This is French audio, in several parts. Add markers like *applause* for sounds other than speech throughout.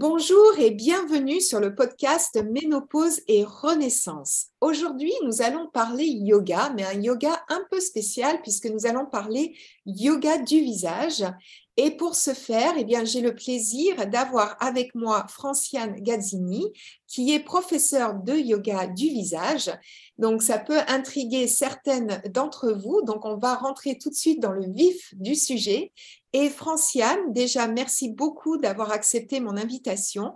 Bonjour et bienvenue sur le podcast Ménopause et Renaissance. Aujourd'hui, nous allons parler yoga, mais un yoga un peu spécial puisque nous allons parler yoga du visage. Et pour ce faire, eh bien, j'ai le plaisir d'avoir avec moi Franciane Gazzini, qui est professeure de yoga du visage. Donc, ça peut intriguer certaines d'entre vous. Donc, on va rentrer tout de suite dans le vif du sujet. Et Franciane, déjà, merci beaucoup d'avoir accepté mon invitation.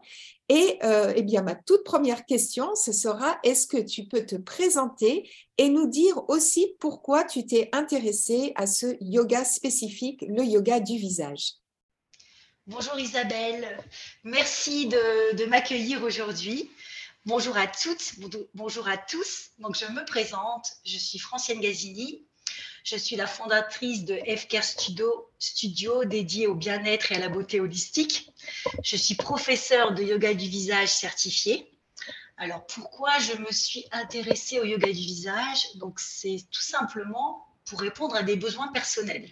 Et euh, eh bien, ma toute première question, ce sera est-ce que tu peux te présenter et nous dire aussi pourquoi tu t'es intéressée à ce yoga spécifique, le yoga du visage? Bonjour Isabelle, merci de, m'accueillir aujourd'hui. Bonjour à toutes, bonjour à tous. Donc, je me présente, je suis Francienne Gazini, je suis la fondatrice de FCare Studio, studio dédié au bien-être et à la beauté holistique. Je suis professeure de yoga du visage certifié. Alors pourquoi je me suis intéressée au yoga du visage? Donc c'est tout simplement pour répondre à des besoins personnels.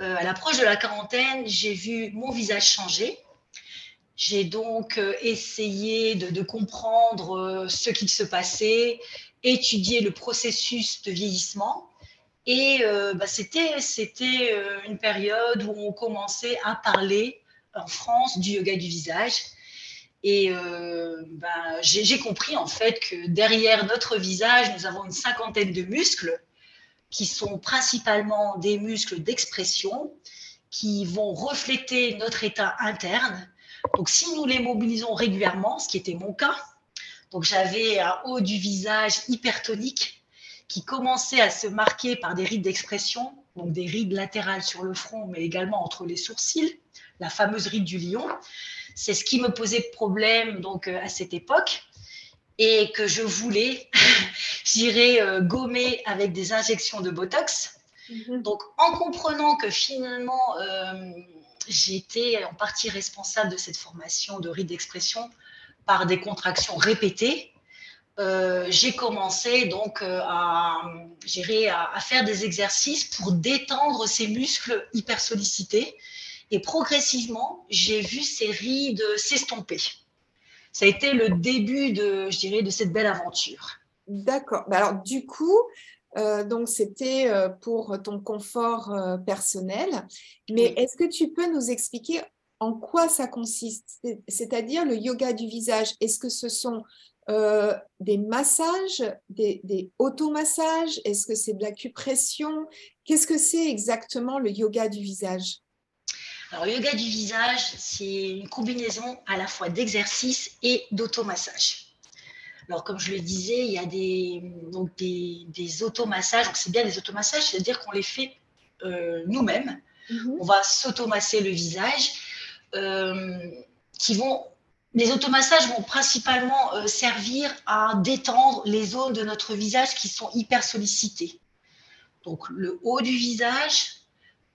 Euh, à l'approche de la quarantaine, j'ai vu mon visage changer. J'ai donc euh, essayé de, de comprendre euh, ce qu'il se passait, étudier le processus de vieillissement et euh, bah, c'était, c'était euh, une période où on commençait à parler en France du yoga du visage. Et euh, bah, j'ai, compris en fait que derrière notre visage, nous avons une cinquantaine de muscles qui sont principalement des muscles d'expression qui vont refléter notre état interne. Donc si nous les mobilisons régulièrement, ce qui était mon cas, donc j'avais un haut du visage hypertonique qui commençait à se marquer par des rides d'expression, donc des rides latérales sur le front, mais également entre les sourcils, la fameuse ride du lion. C'est ce qui me posait problème donc euh, à cette époque et que je voulais, *laughs* j'irais euh, gommer avec des injections de Botox. Mhm. Donc, en comprenant que finalement, euh, j'étais en partie responsable de cette formation de rides d'expression par des contractions répétées, euh, j'ai commencé donc euh, à, à, faire des exercices pour détendre ces muscles hyper sollicités. Et progressivement, j'ai vu ces rides s'estomper. Ça a été le début de, je dirais, de cette belle aventure. D'accord. Bah, alors, du coup, euh, donc c'était pour ton confort personnel. Mais est-ce que tu peux nous expliquer en quoi ça consiste? C'est-à-dire le yoga du visage. Est-ce que ce sont euh, des massages, des, des automassages Est-ce que c'est de l'acupression Qu'est-ce que c'est exactement le yoga du visage? Alors, le yoga du visage, c'est une combinaison à la fois d'exercice et d'automassage. Alors, comme je le disais, il y a des, donc des, des automassages. Donc, c'est bien des automassages, c'est-à-dire qu'on les fait euh, nous-mêmes. Mm-hmm. On va s'automasser le visage, euh, qui vont les automassages vont principalement euh, servir à détendre les zones de notre visage qui sont hyper sollicitées. Donc le haut du visage,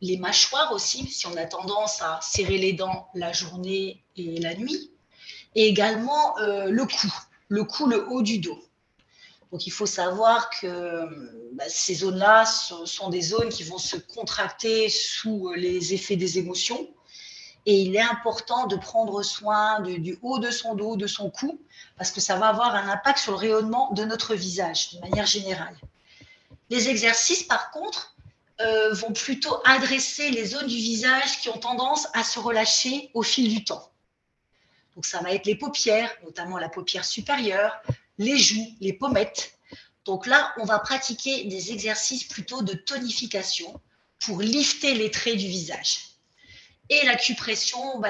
les mâchoires aussi, si on a tendance à serrer les dents la journée et la nuit, et également euh, le cou, le cou, le haut du dos. Donc il faut savoir que bah, ces zones-là sont, des zones qui vont se contracter sous les effets des émotions et il est important de prendre soin du haut de son dos, de son cou, parce que ça va avoir un impact sur le rayonnement de notre visage de manière générale. Les exercices, par contre, euh, vont plutôt adresser les zones du visage qui ont tendance à se relâcher au fil du temps. Donc ça va être les paupières, notamment la paupière supérieure, les joues, les pommettes. Donc là, on va pratiquer des exercices plutôt de tonification pour lifter les traits du visage. Et l'acupression, bah,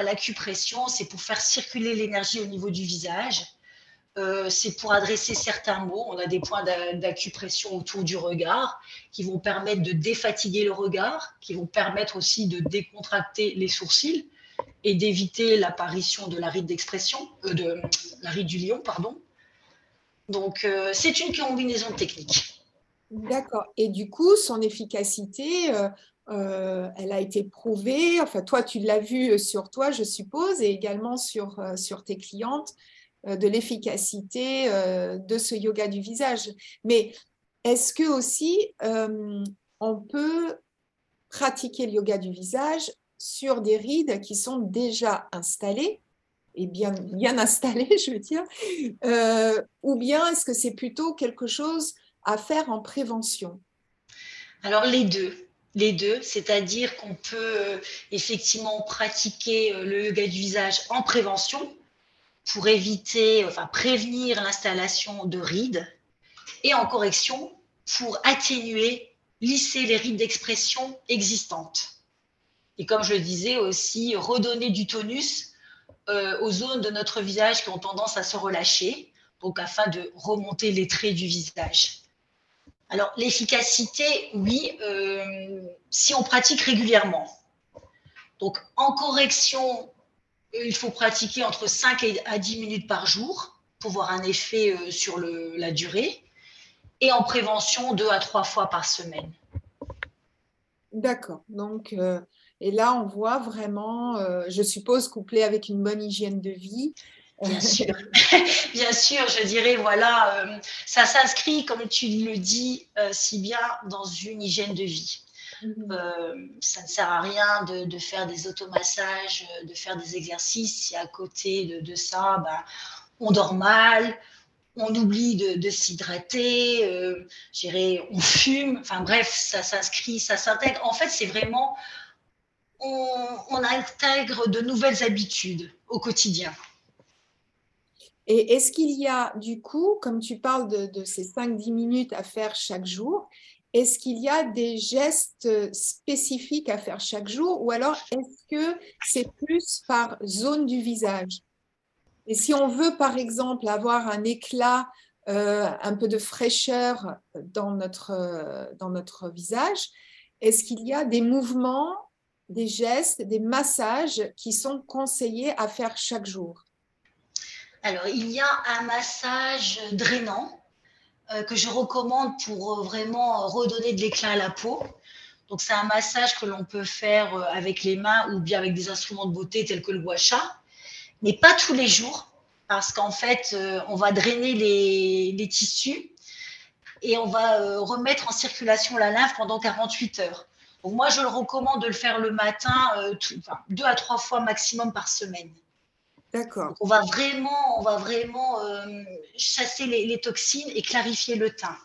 c'est pour faire circuler l'énergie au niveau du visage. Euh, c'est pour adresser certains mots. On a des points d'acupression autour du regard qui vont permettre de défatiguer le regard, qui vont permettre aussi de décontracter les sourcils et d'éviter l'apparition de la ride d'expression, euh, de la ride du lion, pardon. Donc, euh, c'est une combinaison technique. D'accord. Et du coup, son efficacité, euh, elle a été prouvée. Enfin, toi, tu l'as vu sur toi, je suppose, et également sur, sur tes clientes, de l'efficacité de ce yoga du visage. Mais est-ce que aussi on peut pratiquer le yoga du visage sur des rides qui sont déjà installées? Et bien, bien installées, *laughs* je veux dire, euh, ou bien est-ce que c'est plutôt quelque chose à faire en prévention? Alors les deux. Les deux, c'est-à-dire qu'on peut euh, effectivement pratiquer euh, le yoga du visage en prévention pour éviter, enfin prévenir l'installation de rides et en correction pour atténuer, lisser les rides d'expression existantes. Et comme je le disais aussi, redonner du tonus euh, aux zones de notre visage qui ont tendance à se relâcher, donc afin de remonter les traits du visage. Alors l'efficacité, oui, euh, si on pratique régulièrement. Donc en correction, il faut pratiquer entre 5 à 10 minutes par jour pour voir un effet euh, sur la durée. Et en prévention, 2 à 3 fois par semaine. D'accord. Donc, et là, on voit vraiment, euh, je suppose, couplé avec une bonne hygiène de vie. Bien *laughs* sûr, *laughs* bien sûr, je dirais, voilà, euh, ça s'inscrit, comme tu le dis euh, si bien, dans une hygiène de vie. Mhm. ça ne sert à rien de, faire des automassages, de faire des exercices si à côté de, ça, ben, on dort mal, on oublie de, s'hydrater, euh, on fume, enfin bref, ça s'inscrit, ça s'intègre. En fait, c'est vraiment on, intègre de nouvelles habitudes au quotidien. Et est-ce qu'il y a, du coup, comme tu parles de, ces 5-10 minutes à faire chaque jour, est-ce qu'il y a des gestes spécifiques à faire chaque jour ou alors est-ce que c'est plus par zone du visage? Et si on veut, par exemple, avoir un éclat, euh, un peu de fraîcheur dans notre, dans notre visage, est-ce qu'il y a des mouvements des gestes, des massages qui sont conseillés à faire chaque jour? Alors, il y a un massage drainant euh, que je recommande pour euh, vraiment redonner de l'éclat à la peau. Donc, c'est un massage que l'on peut faire euh, avec les mains ou bien avec des instruments de beauté tels que le gua mais pas tous les jours parce qu'en fait, on va drainer les, tissus et on va remettre en circulation la lymphe pendant 48 heures moi, je le recommande de le faire le matin, euh, deux à trois fois maximum par semaine. D'accord. On va vraiment, on va vraiment euh, chasser les, toxines et clarifier le teint.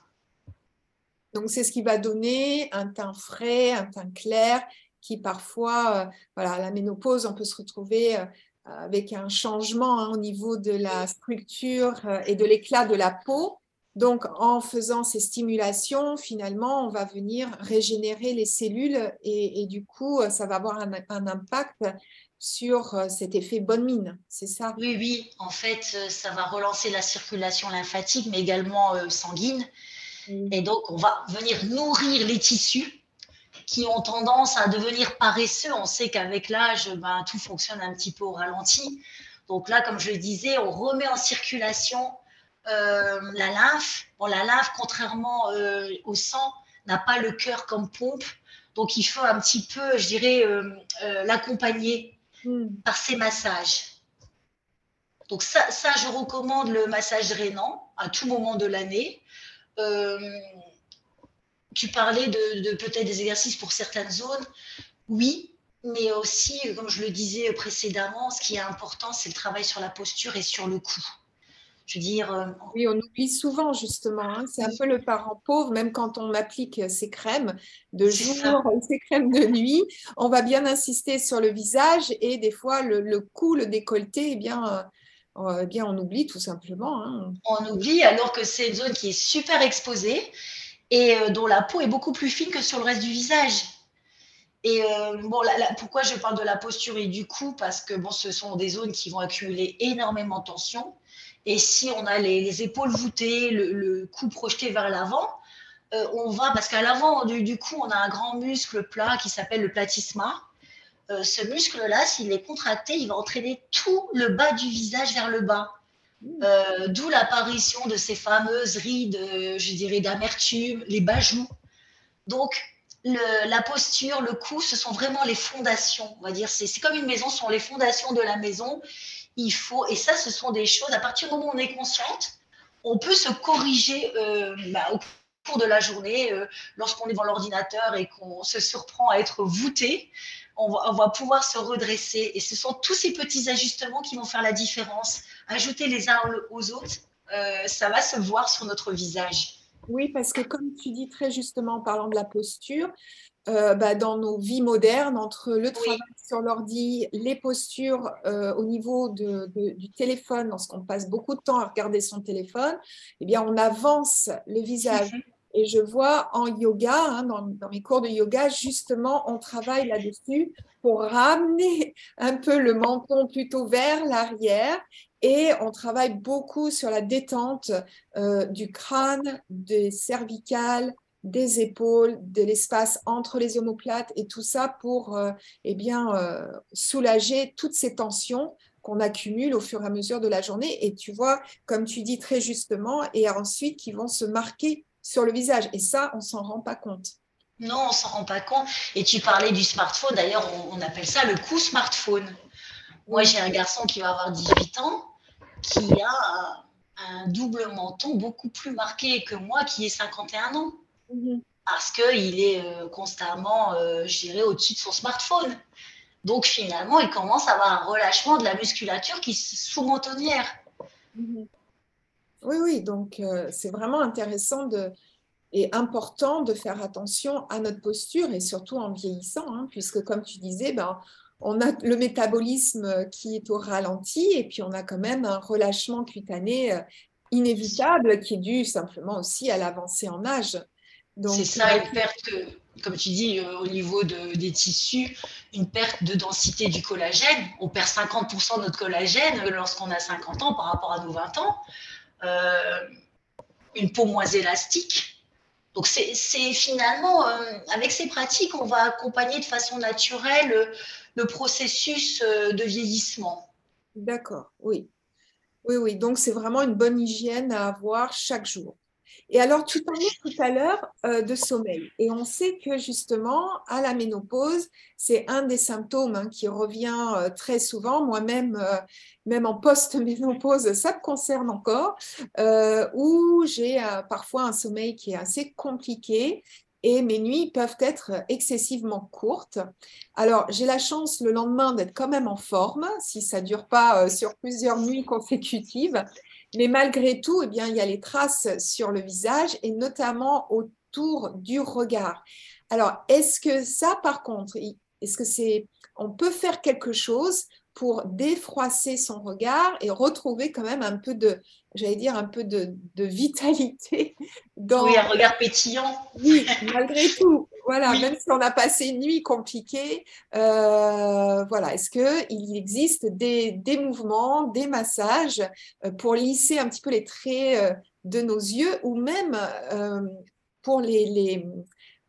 Donc, c'est ce qui va donner un teint frais, un teint clair, qui parfois, euh, voilà, à la ménopause, on peut se retrouver avec un changement hein, au niveau de la structure et de l'éclat de la peau. Donc, en faisant ces stimulations, finalement, on va venir régénérer les cellules et, du coup, ça va avoir un, impact sur euh, cet effet bonne mine, c'est ça? Oui, oui. En fait, euh, ça va relancer la circulation lymphatique, mais également euh, sanguine. Et donc, on va venir nourrir les tissus qui ont tendance à devenir paresseux. On sait qu'avec l'âge, ben, tout fonctionne un petit peu au ralenti. Donc là, comme je le disais, on remet en circulation euh, la lymphe, bon, la lymphe, contrairement euh, au sang, n'a pas le cœur comme pompe. Donc, il faut un petit peu, je dirais, l'accompagner hmm. par ces massages. Donc, ça, je recommande le massage drainant à tout moment de l'année. tu parlais de, de peut-être des exercices pour certaines zones. Oui, mais aussi, comme je le disais précédemment, ce qui est important, c'est le travail sur la posture et sur le cou Je veux dire. Euh, oui, on oublie souvent justement. Hein. C'est un peu le parent pauvre, même quand on applique ces crèmes de jour, *laughs* ces crèmes de nuit. On va bien insister sur le visage et des fois le, cou, le décolleté, eh bien, euh, eh bien, on oublie tout simplement. Hein. On oublie alors que c'est une zone qui est super exposée et euh, dont la peau est beaucoup plus fine que sur le reste du visage. Et bon, pourquoi je parle de la posture et du cou? Parce que bon, ce sont des zones qui vont accumuler énormément de tension. Et si on a les, épaules voûtées, le, cou projeté vers l'avant, euh, on va, parce qu'à l'avant du, cou, on a un grand muscle plat qui s'appelle le platysma. Euh, ce muscle-là, s'il est contracté, il va entraîner tout le bas du visage vers le bas. Euh, d'où l'apparition de ces fameuses rides, je dirais, d'amertume, les bas joues. La posture, le cou, ce sont vraiment les fondations. On va dire, c'est comme une maison, ce sont les fondations de la maison il faut, et ça, ce sont des choses, à partir du moment où on est consciente, on peut se corriger euh, bah, au cours de la journée, euh, lorsqu'on est devant l'ordinateur et qu'on se surprend à être voûté, on va, pouvoir se redresser. Et ce sont tous ces petits ajustements qui vont faire la différence. Ajouter les uns aux autres, euh, ça va se voir sur notre visage. Oui, parce que comme tu dis très justement en parlant de la posture, euh, bah, dans nos vies modernes, entre le travail sur l'ordi, les postures euh, au niveau du téléphone, lorsqu'on passe beaucoup de temps à regarder son téléphone, eh bien, on avance le visage. Et je vois en yoga, hein, dans, dans, mes cours de yoga, justement, on travaille là-dessus pour ramener *laughs* un peu le menton plutôt vers l'arrière et on travaille beaucoup sur la détente euh, du crâne, des cervicales, des épaules, de l'espace entre les omoplates et tout ça pour euh, eh bien, euh, soulager toutes ces tensions qu'on accumule au fur et à mesure de la journée. Et tu vois, comme tu dis très justement, et ensuite qui vont se marquer sur le visage. Et ça, on s'en rend pas compte. Non, on s'en rend pas compte. Et tu parlais du smartphone. D'ailleurs, on, appelle ça le coup smartphone. Moi, j'ai un garçon qui va avoir 18 ans, qui a un double menton beaucoup plus marqué que moi, qui ai 51 ans. Mhm. Parce qu'il est euh, constamment, euh, dirais, au-dessus de son smartphone. Donc finalement, il commence à avoir un relâchement de la musculature qui sous-mentonnière. Mhm. Oui, oui, donc euh, c'est vraiment intéressant de, et important de faire attention à notre posture et surtout en vieillissant, hein, puisque comme tu disais, ben, on a le métabolisme qui est au ralenti et puis on a quand même un relâchement cutané inévitable qui est dû simplement aussi à l'avancée en âge. C'est ça, une perte, comme tu dis, euh, au niveau des tissus, une perte de densité du collagène. On perd 50% de notre collagène lorsqu'on a 50 ans par rapport à nos 20 ans. Euh, une peau moins élastique. Donc c'est finalement, euh, avec ces pratiques, on va accompagner de façon naturelle le processus de vieillissement. D'accord, oui. Oui, oui. Donc c'est vraiment une bonne hygiène à avoir chaque jour. Et alors, tu parlais tout à l'heure euh, de sommeil. Et on sait que justement, à la ménopause, c'est un des symptômes hein, qui revient euh, très souvent. Moi-même, euh, même en post-ménopause, *laughs* ça me concerne encore, où j'ai parfois un sommeil qui est assez compliqué et mes nuits peuvent être excessivement courtes. Alors, j'ai la chance le lendemain d'être quand même en forme, si ça ne dure pas sur plusieurs nuits consécutives. Mais malgré tout, eh bien, il y a les traces sur le visage et notamment autour du regard. Alors, est-ce que ça, par contre, est-ce que c'est, on peut faire quelque chose pour défroisser son regard et retrouver quand même un peu de, j'allais dire, un peu de, vitalité *laughs* dans... Oui, un regard pétillant. Oui, malgré tout. Voilà, même si on a passé une nuit compliquée, euh, voilà, est-ce qu'il existe des, des, mouvements, des massages euh, pour lisser un petit peu les traits euh, de nos yeux ou même pour les, les,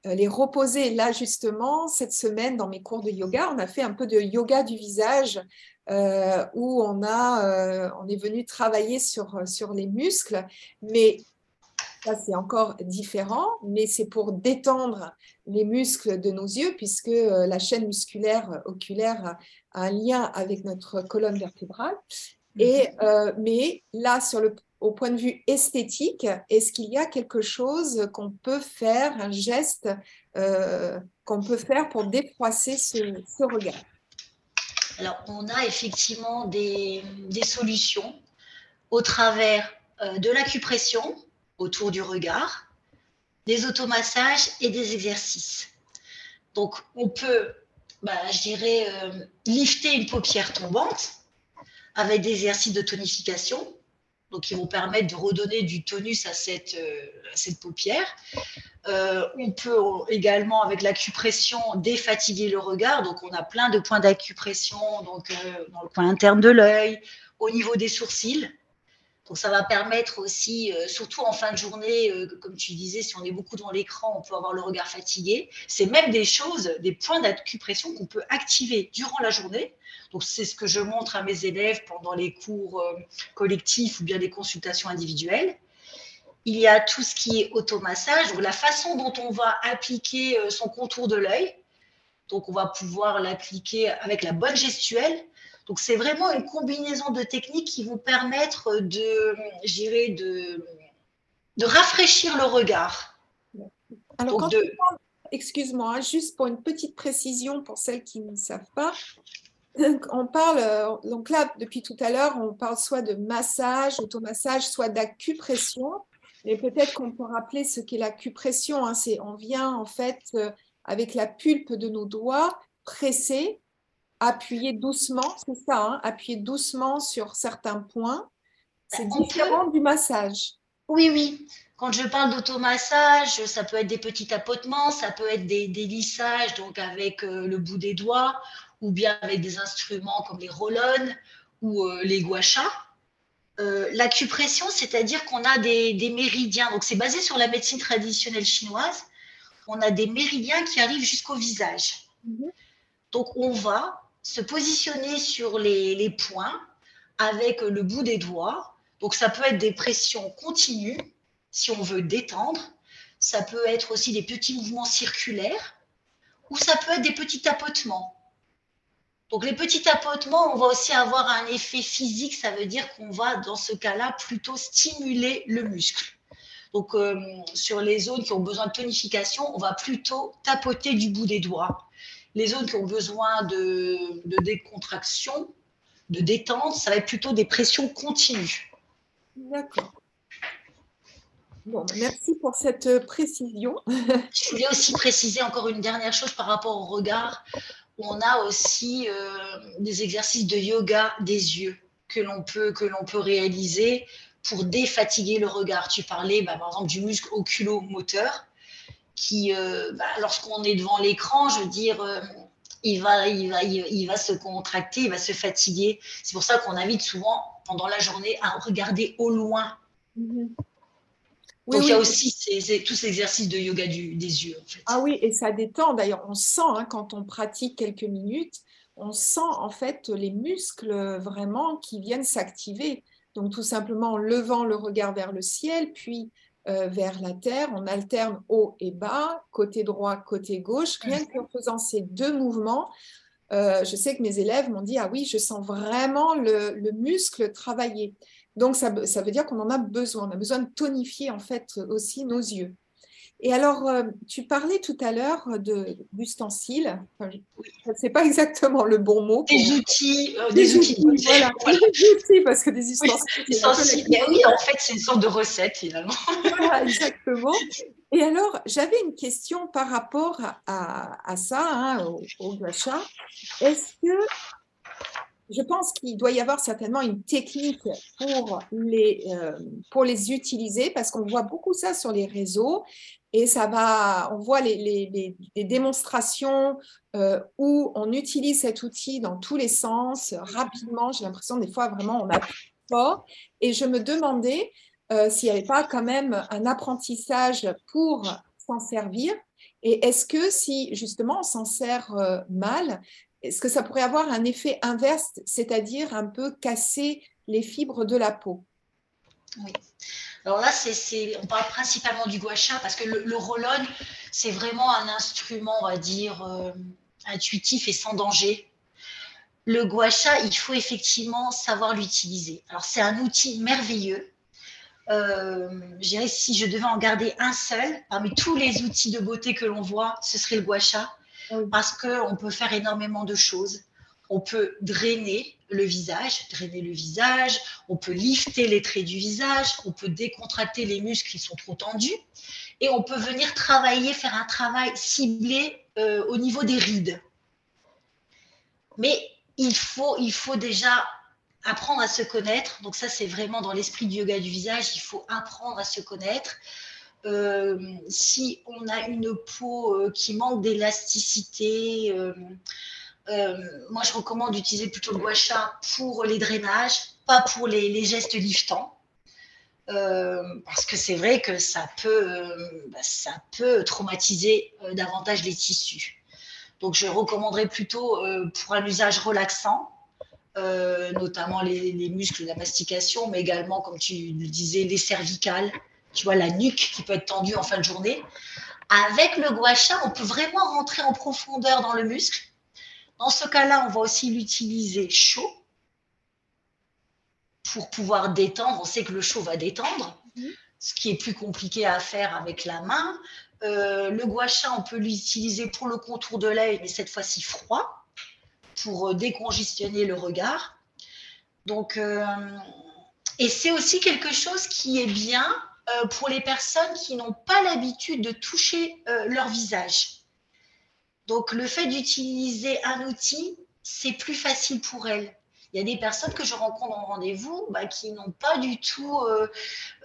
les, reposer Là, justement, cette semaine, dans mes cours de yoga, on a fait un peu de yoga du visage où on, a, on est venu travailler sur, sur les muscles, mais ça, c'est encore différent, mais c'est pour détendre les muscles de nos yeux, puisque euh, la chaîne musculaire oculaire a un lien avec notre colonne vertébrale. Et, mhm. euh, mais là, sur le, au point de vue esthétique, est-ce qu'il y a quelque chose qu'on peut faire, un geste euh, qu'on peut faire pour défroisser ce, regard? Alors, on a effectivement des, des solutions au travers euh, de l'acupression autour du regard, des automassages et des exercices. Donc, on peut, bah, je dirais, euh, lifter une paupière tombante avec des exercices de tonification. Donc, ils vont permettre de redonner du tonus à cette, euh, paupière. on peut également, avec l'acupression, défatiguer le regard. Donc, on a plein de points d'acupression donc, dans le coin interne de l'œil, au niveau des sourcils. Donc ça va permettre aussi, euh, surtout en fin de journée, euh, comme tu disais, si on est beaucoup devant l'écran, on peut avoir le regard fatigué. C'est même des choses, des points d'acupression qu'on peut activer durant la journée. Donc c'est ce que je montre à mes élèves pendant les cours euh, collectifs ou bien des consultations individuelles. Il y a tout ce qui est automassage, donc la façon dont on va appliquer son contour de l'œil. Donc on va pouvoir l'appliquer avec la bonne gestuelle, donc, c'est vraiment une combinaison de techniques qui vont permettre de, de, de rafraîchir le regard. Alors, excuse-moi, hein, juste pour une petite précision pour celles qui ne savent pas, on parle, donc là, depuis tout à l'heure, on parle soit de massage, automassage, soit d'acupression. Mais peut-être qu'on peut rappeler ce qu'est l'acupression. Hein, c'est on vient en fait euh, avec la pulpe de nos doigts presser appuyer doucement, c'est ça, hein, appuyer doucement sur certains points. C'est différent du massage. Oui, oui. Quand je parle d'automassage, ça peut être des petits tapotements, ça peut être des, lissages, donc avec euh, le bout des doigts, ou bien avec des instruments comme les roll ou euh, les guachas. Euh, l'acupression, c'est-à-dire qu'on a des, méridiens, donc c'est basé sur la médecine traditionnelle chinoise. On a des méridiens qui arrivent jusqu'au visage. Mhm. Donc on va se positionner sur les, points avec le bout des doigts. Donc ça peut être des pressions continues si on veut détendre. Ça peut être aussi des petits mouvements circulaires ou ça peut être des petits tapotements. Donc les petits tapotements, on va aussi avoir un effet physique, ça veut dire qu'on va dans ce cas-là plutôt stimuler le muscle. Donc euh, sur les zones qui ont besoin de tonification, on va plutôt tapoter du bout des doigts les zones qui ont besoin de, décontraction, de détente, ça va être plutôt des pressions continues. D'accord. Bon, merci pour cette précision. *laughs* Je voulais aussi préciser encore une dernière chose par rapport au regard. On a aussi euh, des exercices de yoga des yeux que l'on peut, que l'on peut réaliser pour défatiguer le regard. Tu parlais bah, par exemple du muscle oculomoteur qui, euh, bah, lorsqu'on est devant l'écran, je veux dire, euh, il, va, il, va, il, va se contracter, il va se fatiguer. C'est pour ça qu'on invite souvent pendant la journée à regarder au loin. Mhm. Donc il y a aussi ces, tous ces exercices de yoga du, des yeux. Ah oui, et ça détend. D'ailleurs, on sent hein, quand on pratique quelques minutes, on sent en fait les muscles vraiment qui viennent s'activer. Donc tout simplement en levant le regard vers le ciel, puis euh, vers la terre. On alterne haut et bas, côté droit, côté gauche. Rien qu'en faisant ces deux mouvements, euh, je sais que mes élèves m'ont dit, ah oui, je sens vraiment le, le muscle travailler. Donc, ça veut dire qu'on en a besoin. On a besoin de tonifier en fait aussi nos yeux. Et alors, euh, tu parlais tout à l'heure d'ustensiles. Enfin, ce n'est pas *laughs* exactement le bon mot. Des outils. Euh, des, outils. Voilà, *laughs* *laughs* des outils, parce que des ustensiles. Oui, en fait, c'est une sorte de recette finalement. Voilà, exactement. Et alors, j'avais une question par rapport à, ça, hein, au, au gacha. Est-ce que je pense qu'il doit y avoir certainement une technique pour les, euh, pour les utiliser parce qu'on voit beaucoup ça sur les réseaux et ça va, on voit les, démonstrations euh, où on utilise cet outil dans tous les sens rapidement. J'ai l'impression des fois vraiment on a fort et je me demandais euh, s'il n'y avait pas quand même un apprentissage pour s'en servir et est-ce que si justement on s'en sert mal, est-ce que ça pourrait avoir un effet inverse, c'est-à-dire un peu casser les fibres de la peau? Oui. Alors là, c'est, on parle principalement du gua sha parce que le, le c'est vraiment un instrument, on va dire, euh, intuitif et sans danger. Le gua sha, il faut effectivement savoir l'utiliser. Alors c'est un outil merveilleux. Euh, je dirais si je devais en garder un seul parmi tous les outils de beauté que l'on voit, ce serait le gua sha parce qu'on peut faire énormément de choses. on peut drainer le visage, drainer le visage, on peut lifter les traits du visage, on peut décontracter les muscles qui sont trop tendus et on peut venir travailler, faire un travail ciblé euh, au niveau des rides. Mais il faut, il faut déjà apprendre à se connaître. Donc ça, c'est vraiment dans l'esprit du yoga du visage, il faut apprendre à se connaître. Euh, si on a une peau euh, qui manque d'élasticité, moi je recommande d'utiliser plutôt le gua sha pour les drainages, pas pour les gestes liftants. Euh, parce que c'est vrai que ça peut, euh, bah, ça peut traumatiser euh, davantage les tissus. Donc, je recommanderais plutôt pour un usage relaxant, notamment les, les, muscles de la mastication, mais également, comme tu le disais, les cervicales, tu vois, la nuque qui peut être tendue en fin de journée. Avec le gua sha, on peut vraiment rentrer en profondeur dans le muscle. Dans ce cas-là, on va aussi l'utiliser chaud pour pouvoir détendre. On sait que le chaud va détendre, mhm. ce qui est plus compliqué à faire avec la main. Euh, le gua sha, on peut l'utiliser pour le contour de l'œil, mais cette fois-ci froid, pour euh, décongestionner le regard. Donc, euh, et c'est aussi quelque chose qui est bien pour les personnes qui n'ont pas l'habitude de toucher leur visage. Donc, le fait d'utiliser un outil, c'est plus facile pour elles il y a des personnes que je rencontre en rendez-vous bah, qui n'ont pas du tout euh,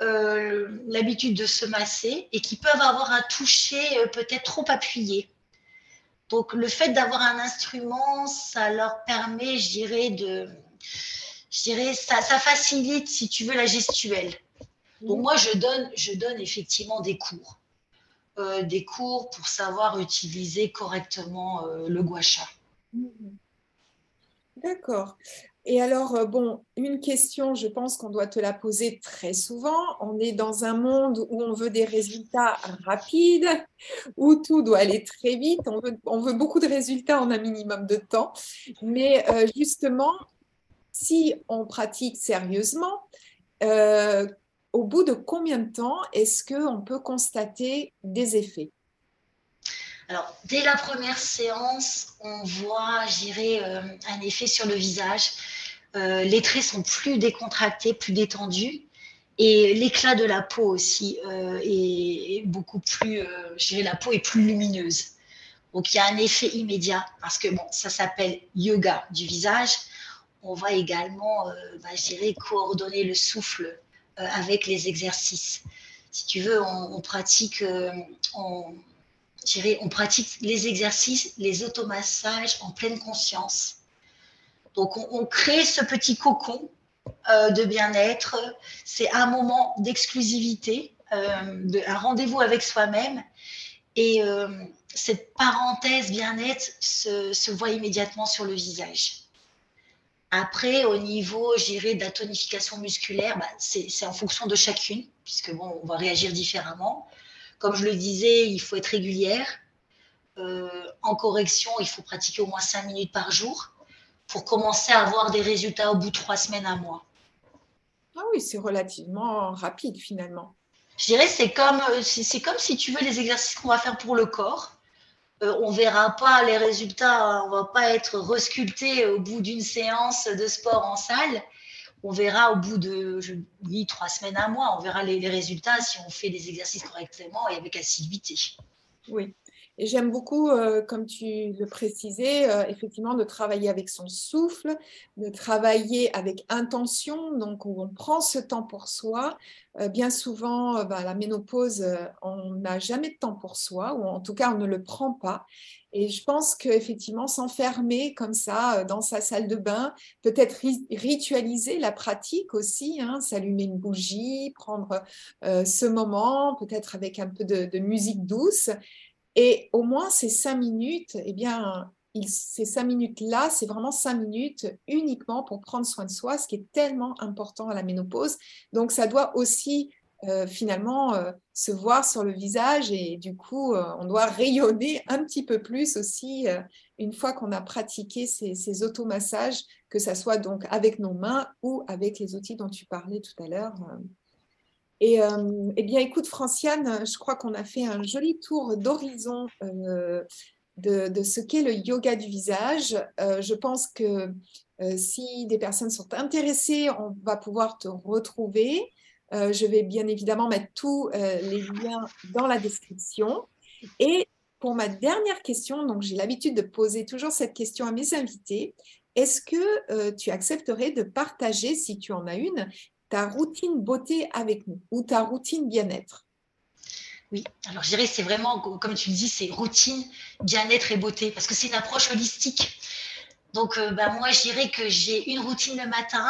euh, l'habitude de se masser et qui peuvent avoir un toucher euh, peut-être trop appuyé. Donc le fait d'avoir un instrument, ça leur permet, je dirais, de, je dirais, ça, ça facilite, si tu veux, la gestuelle. Donc moi, je donne, je donne effectivement des cours, des cours pour savoir utiliser correctement le gua sha. D'accord. Et alors, euh, bon, une question, je pense qu'on doit te la poser très souvent. On est dans un monde où on veut des résultats rapides, où tout doit aller très vite. On veut, beaucoup de résultats en un minimum de temps. Mais euh, justement, si on pratique sérieusement, euh, au bout de combien de temps est-ce qu'on peut constater des effets? Alors, dès la première séance, on voit, j'irai, euh, un effet sur le visage. Euh, les traits sont plus décontractés, plus détendus. Et l'éclat de la peau aussi euh, est, beaucoup plus, je dirais, la peau est plus lumineuse. Donc, il y a un effet immédiat parce que, bon, ça s'appelle yoga du visage. On va également, bah, je dirais, coordonner le souffle avec les exercices. Si tu veux, on, pratique, on, on pratique les exercices, les automassages en pleine conscience. Donc, on, crée ce petit cocon euh, de bien-être. C'est un moment d'exclusivité, euh, un rendez-vous avec soi-même. Et euh, cette parenthèse bien-être se, voit immédiatement sur le visage. Après, au niveau, j'irai de la tonification musculaire, bah, c'est en fonction de chacune, puisque bon, on va réagir différemment. Comme je le disais, il faut être régulière. Euh, en correction, il faut pratiquer au moins 5 minutes par jour pour commencer à avoir des résultats au bout de 3 semaines à mois. Ah oui, c'est relativement rapide finalement. Je dirais c'est comme euh, c'est comme si tu veux les exercices qu'on va faire pour le corps. On euh, on verra pas les résultats, on va pas être resculpté au bout d'une séance de sport en salle on verra au bout de, je dis, trois semaines, un mois, on verra les, résultats si on fait des exercices correctement et avec assiduité. Oui. Et j'aime beaucoup, euh, comme tu le précisais, euh, effectivement, de travailler avec son souffle, de travailler avec intention, donc où on prend ce temps pour soi. Euh, bien souvent, ben, la ménopause, on n'a jamais de temps pour soi, ou en tout cas, on ne le prend pas. Et je pense qu'effectivement, s'enfermer comme ça dans sa salle de bain, peut-être ritualiser la pratique aussi, hein, s'allumer une bougie, prendre ce moment, peut-être avec un peu de musique douce et au moins ces cinq minutes, eh bien, ces cinq minutes-là, c'est vraiment cinq minutes uniquement pour prendre soin de soi, ce qui est tellement important à la ménopause. Donc, ça doit aussi euh, finalement euh, se voir sur le visage et du coup, euh, on doit *laughs* rayonner un petit peu plus aussi une fois qu'on a pratiqué ces, ces automassages, que ce soit donc avec nos mains ou avec les outils dont tu parlais tout à l'heure. Et euh, eh bien, écoute, Franciane, je crois qu'on a fait un joli tour d'horizon euh, de, ce qu'est le yoga du visage. je pense que si des personnes sont intéressées, on va pouvoir te retrouver. je vais bien évidemment mettre tous les liens dans la description. Et pour ma dernière question, donc j'ai l'habitude de poser toujours cette question à mes invités. Est-ce que tu accepterais de partager, si tu en as une, ta routine beauté avec nous ou ta routine bien-être? Oui, alors je dirais c'est vraiment, comme tu le dis, c'est routine, bien-être et beauté, parce que c'est une approche holistique. Donc ben, moi, je dirais que j'ai une routine le matin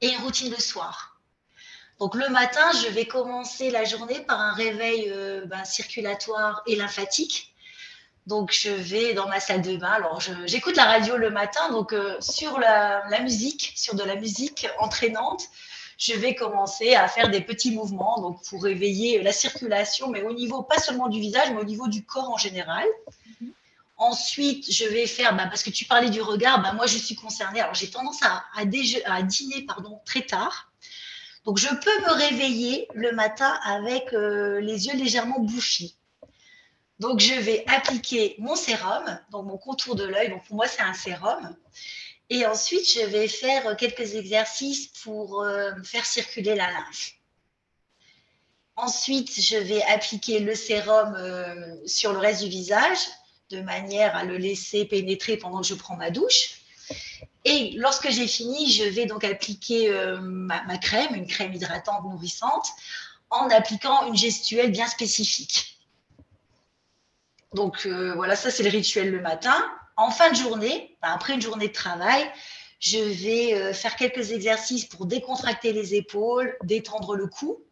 et une routine le soir. Donc le matin, je vais commencer la journée par un réveil euh, ben, circulatoire et lymphatique. Donc je vais dans ma salle de bain. Alors j'écoute la radio le matin, donc euh, sur la, musique, sur de la musique entraînante, je vais commencer à faire des petits mouvements donc pour réveiller la circulation, mais au niveau pas seulement du visage, mais au niveau du corps en général. Ensuite, je vais faire, bah, parce que tu parlais du regard, bah, moi je suis concernée. Alors j'ai tendance à, à, à, dîner pardon, très tard. Donc je peux me réveiller le matin avec euh, les yeux légèrement bouchis. Donc je vais appliquer mon sérum, donc mon contour de l'œil. Donc pour moi c'est un sérum. Et ensuite, je vais faire quelques exercices pour euh, faire circuler la lymphe. Ensuite, je vais appliquer le sérum euh, sur le reste du visage de manière à le laisser pénétrer pendant que je prends ma douche. Et lorsque j'ai fini, je vais donc appliquer euh, ma, ma, crème, une crème hydratante nourrissante, en appliquant une gestuelle bien spécifique. Donc voilà, ça c'est le rituel le matin en fin de journée, après une journée de travail, je vais euh, faire quelques exercices pour décontracter les épaules, détendre le cou.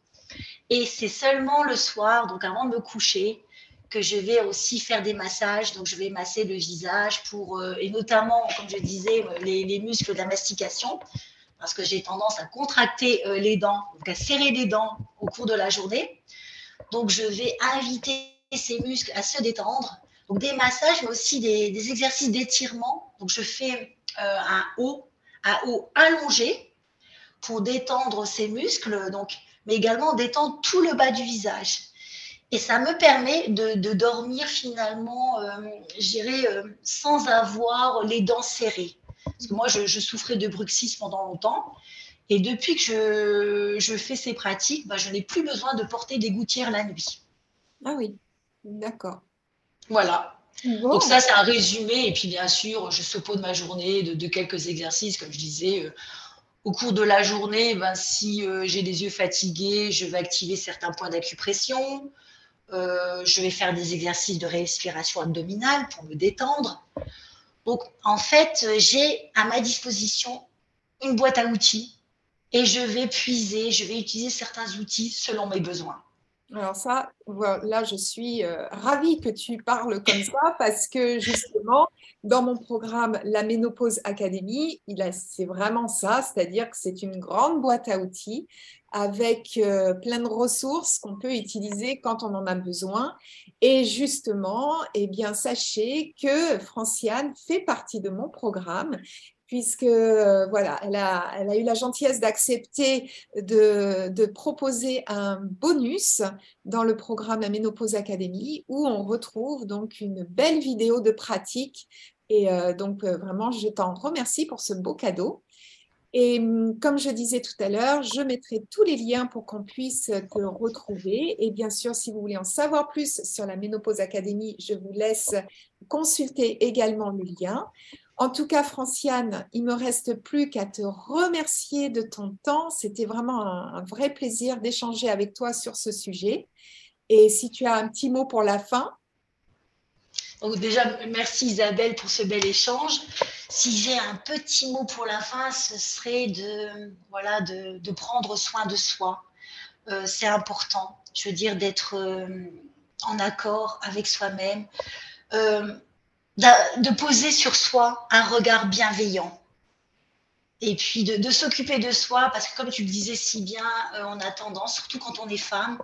Et c'est seulement le soir, donc avant de me coucher, que je vais aussi faire des massages. Donc, je vais masser le visage pour, euh, et notamment, comme je disais, les, muscles de la mastication, parce que j'ai tendance à contracter euh, les dents, à serrer les dents au cours de la journée. Donc, je vais inviter ces muscles à se détendre donc des massages, mais aussi des, exercices d'étirement. Donc je fais euh, un haut, un haut allongé pour détendre ces muscles, donc, mais également détendre tout le bas du visage. Et ça me permet de, dormir finalement, euh, euh, sans avoir les dents serrées. Parce que moi, je, souffrais de bruxisme pendant longtemps. Et depuis que je, fais ces pratiques, bah, je n'ai plus besoin de porter des gouttières la nuit. Ah oui, d'accord. Voilà. Donc ça, c'est un résumé. Et puis, bien sûr, je saupoude ma journée de, quelques exercices, comme je disais. Euh, au cours de la journée, ben, si euh, j'ai les yeux fatigués, je vais activer certains points d'acupression. Euh, je vais faire des exercices de respiration abdominale pour me détendre. Donc, en fait, j'ai à ma disposition une boîte à outils et je vais puiser, je vais utiliser certains outils selon mes besoins. Alors ça, là, je suis euh, ravie que tu parles comme ça parce que justement, dans mon programme La Ménopause Academy, c'est vraiment ça, c'est-à-dire que c'est une grande boîte à outils avec euh, plein de ressources qu'on peut utiliser quand on en a besoin. Et justement, eh bien, sachez que Franciane fait partie de mon programme puisque euh, voilà, elle a, eu la gentillesse d'accepter de, proposer un bonus dans le programme La Ménopause Academy où on retrouve donc une belle vidéo de pratique. Et euh, donc euh, vraiment, je t'en remercie pour ce beau cadeau. Et hum, comme je disais tout à l'heure, je mettrai tous les liens pour qu'on puisse te retrouver. Et bien sûr, si vous voulez en savoir plus sur la Ménopause Academy, je vous laisse consulter également le lien. En tout cas, Franciane, il me reste plus qu'à te remercier de ton temps. C'était vraiment un, vrai plaisir d'échanger avec toi sur ce sujet. Et si tu as un petit mot pour la fin. Donc déjà, merci Isabelle pour ce bel échange. Si j'ai un petit mot pour la fin, ce serait de, voilà, de, prendre soin de soi. Euh, c'est important, je veux dire, d'être euh, en accord avec soi-même. Euh, de poser sur soi un regard bienveillant. Et puis de, s'occuper de soi, parce que comme tu le disais si bien, euh, on a tendance, surtout quand on est femme,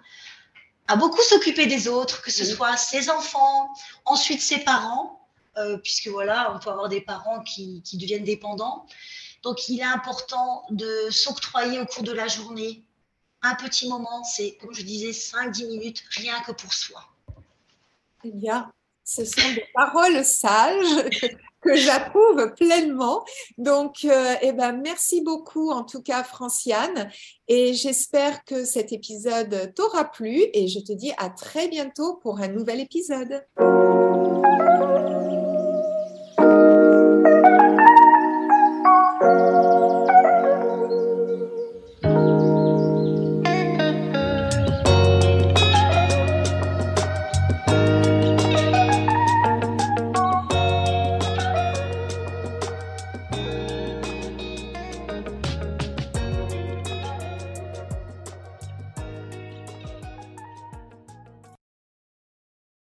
à beaucoup s'occuper des autres, que ce soit ses enfants, ensuite ses parents, euh, puisque voilà, on peut avoir des parents qui, qui deviennent dépendants. Donc il est important de s'octroyer au cours de la journée un petit moment, c'est comme je disais, 5-10 minutes, rien que pour soi. Il y a Ce sont des paroles sages *laughs* que j'approuve pleinement. Donc, euh, eh ben, merci beaucoup en tout cas, Franciane. Et j'espère que cet épisode t'aura plu et je te dis à très bientôt pour un nouvel épisode.